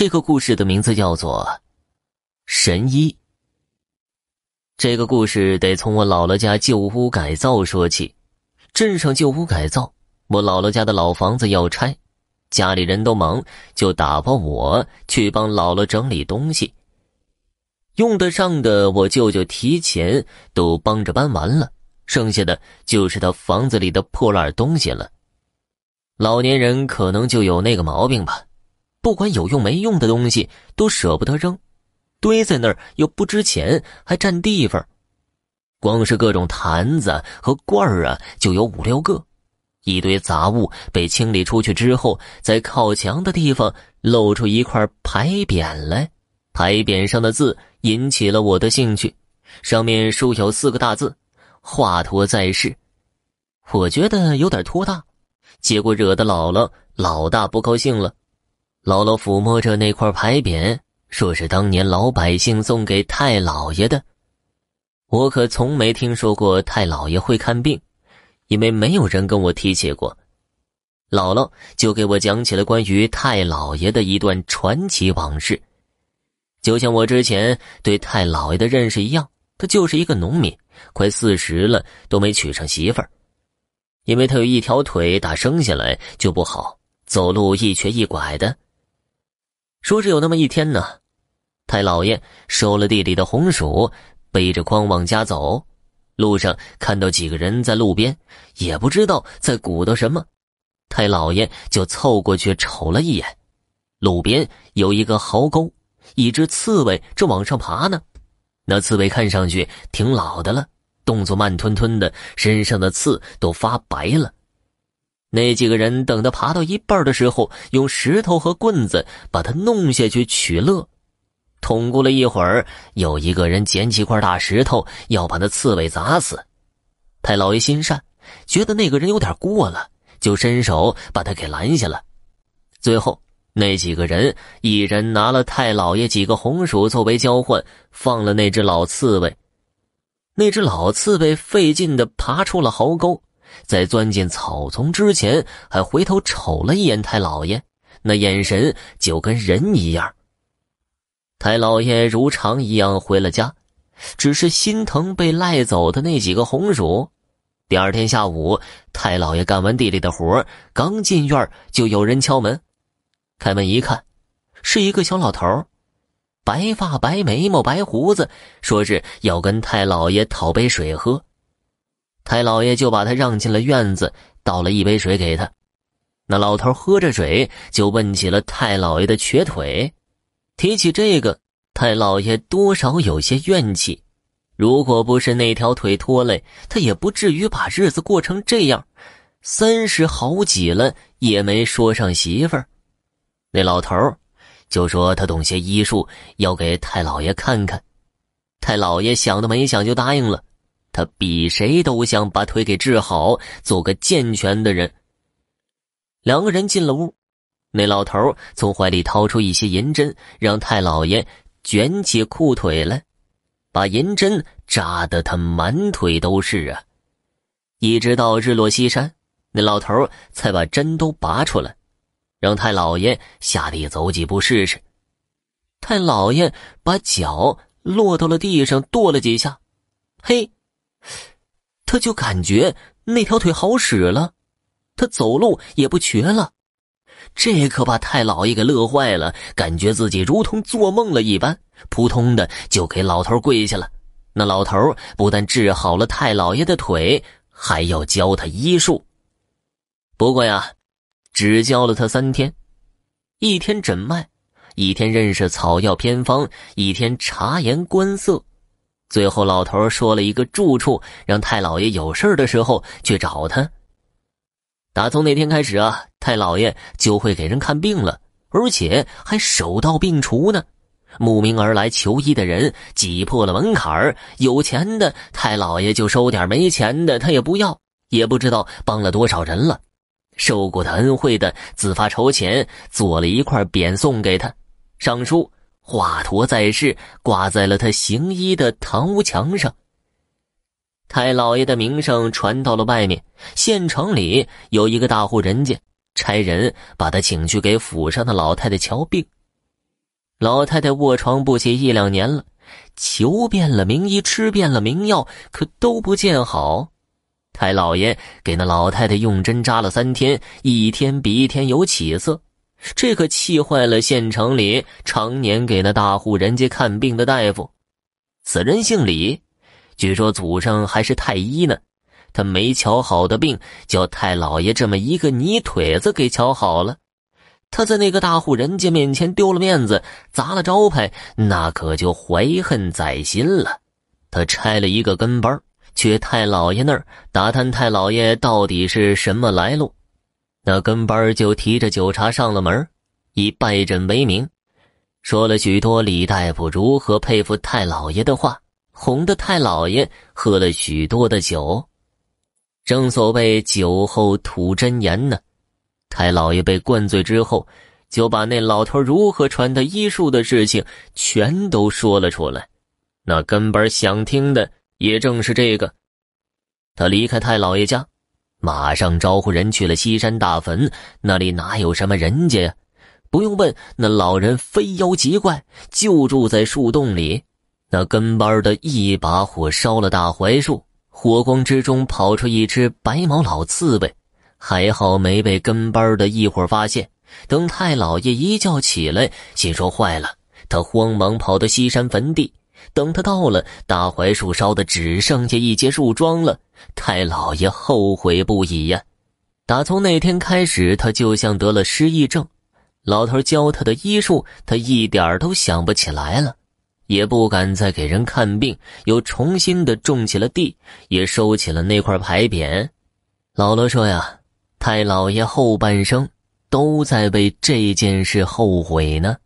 这个故事的名字叫做《神医》。这个故事得从我姥姥家旧屋改造说起。镇上旧屋改造，我姥姥家的老房子要拆，家里人都忙，就打发我去帮姥姥整理东西。用得上的，我舅舅提前都帮着搬完了，剩下的就是他房子里的破烂东西了。老年人可能就有那个毛病吧。不管有用没用的东西都舍不得扔，堆在那儿又不值钱，还占地方。光是各种坛子和罐儿啊，就有五六个。一堆杂物被清理出去之后，在靠墙的地方露出一块牌匾来。牌匾上的字引起了我的兴趣，上面书有四个大字：“华佗在世。”我觉得有点拖大，结果惹得姥姥老大不高兴了。姥姥抚摸着那块牌匾，说是当年老百姓送给太老爷的。我可从没听说过太老爷会看病，因为没有人跟我提起过。姥姥就给我讲起了关于太老爷的一段传奇往事。就像我之前对太老爷的认识一样，他就是一个农民，快四十了都没娶上媳妇儿，因为他有一条腿打生下来就不好，走路一瘸一拐的。说是有那么一天呢，太老爷收了地里的红薯，背着筐往家走，路上看到几个人在路边，也不知道在鼓捣什么，太老爷就凑过去瞅了一眼，路边有一个壕沟，一只刺猬正往上爬呢。那刺猬看上去挺老的了，动作慢吞吞的，身上的刺都发白了。那几个人等他爬到一半的时候，用石头和棍子把他弄下去取乐。捅咕了一会儿，有一个人捡起块大石头要把那刺猬砸死。太老爷心善，觉得那个人有点过了，就伸手把他给拦下了。最后，那几个人一人拿了太老爷几个红薯作为交换，放了那只老刺猬。那只老刺猬费劲的爬出了壕沟。在钻进草丛之前，还回头瞅了一眼太老爷，那眼神就跟人一样。太老爷如常一样回了家，只是心疼被赖走的那几个红薯。第二天下午，太老爷干完地里的活，刚进院就有人敲门。开门一看，是一个小老头，白发、白眉毛、白胡子，说是要跟太老爷讨杯水喝。太老爷就把他让进了院子，倒了一杯水给他。那老头喝着水，就问起了太老爷的瘸腿。提起这个，太老爷多少有些怨气。如果不是那条腿拖累，他也不至于把日子过成这样。三十好几了，也没说上媳妇儿。那老头就说他懂些医术，要给太老爷看看。太老爷想都没想就答应了。他比谁都想把腿给治好，做个健全的人。两个人进了屋，那老头从怀里掏出一些银针，让太老爷卷起裤腿来，把银针扎得他满腿都是啊！一直到日落西山，那老头才把针都拔出来，让太老爷下地走几步试试。太老爷把脚落到了地上，跺了几下，嘿。他就感觉那条腿好使了，他走路也不瘸了，这可把太老爷给乐坏了，感觉自己如同做梦了一般，扑通的就给老头跪下了。那老头不但治好了太老爷的腿，还要教他医术。不过呀，只教了他三天，一天诊脉，一天认识草药偏方，一天察言观色。最后，老头说了一个住处，让太老爷有事的时候去找他。打从那天开始啊，太老爷就会给人看病了，而且还手到病除呢。慕名而来求医的人挤破了门槛儿，有钱的太老爷就收点，没钱的他也不要。也不知道帮了多少人了，受过他恩惠的自发筹钱，做了一块匾送给他，上书。华佗在世，挂在了他行医的堂屋墙上。太老爷的名声传到了外面，县城里有一个大户人家差人把他请去给府上的老太太瞧病。老太太卧床不起一两年了，求遍了名医，吃遍了名药，可都不见好。太老爷给那老太太用针扎了三天，一天比一天有起色，这可气坏了县城里常年给那大户人家看病的大夫。此人姓李，据说祖上还是太医呢。他没瞧好的病，叫太老爷这么一个泥腿子给瞧好了。他在那个大户人家面前丢了面子，砸了招牌，那可就怀恨在心了。他拆了一个跟班，去太老爷那儿打探太老爷到底是什么来路。那跟班就提着酒茶上了门，以拜诊为名，说了许多李大夫如何佩服太老爷的话，哄得太老爷喝了许多的酒。正所谓酒后吐真言呢。太老爷被灌醉之后，就把那老头如何传他医术的事情全都说了出来。那跟班想听的也正是这个。他离开太老爷家，马上招呼人去了西山大坟。那里哪有什么人家呀？不用问，那老人非妖即怪，就住在树洞里。那跟班的一把火烧了大槐树，火光之中跑出一只白毛老刺猬。还好没被跟班的一伙发现。等太老爷一觉起来，心说坏了，他慌忙跑到西山坟地。等他到了，大槐树烧的只剩下一截树桩了。太老爷后悔不已呀！打从那天开始，他就像得了失忆症。老头教他的医术，他一点都想不起来了，也不敢再给人看病，又重新的种起了地，也收起了那块牌匾。老罗说呀。太老爷后半生都在为这件事后悔呢。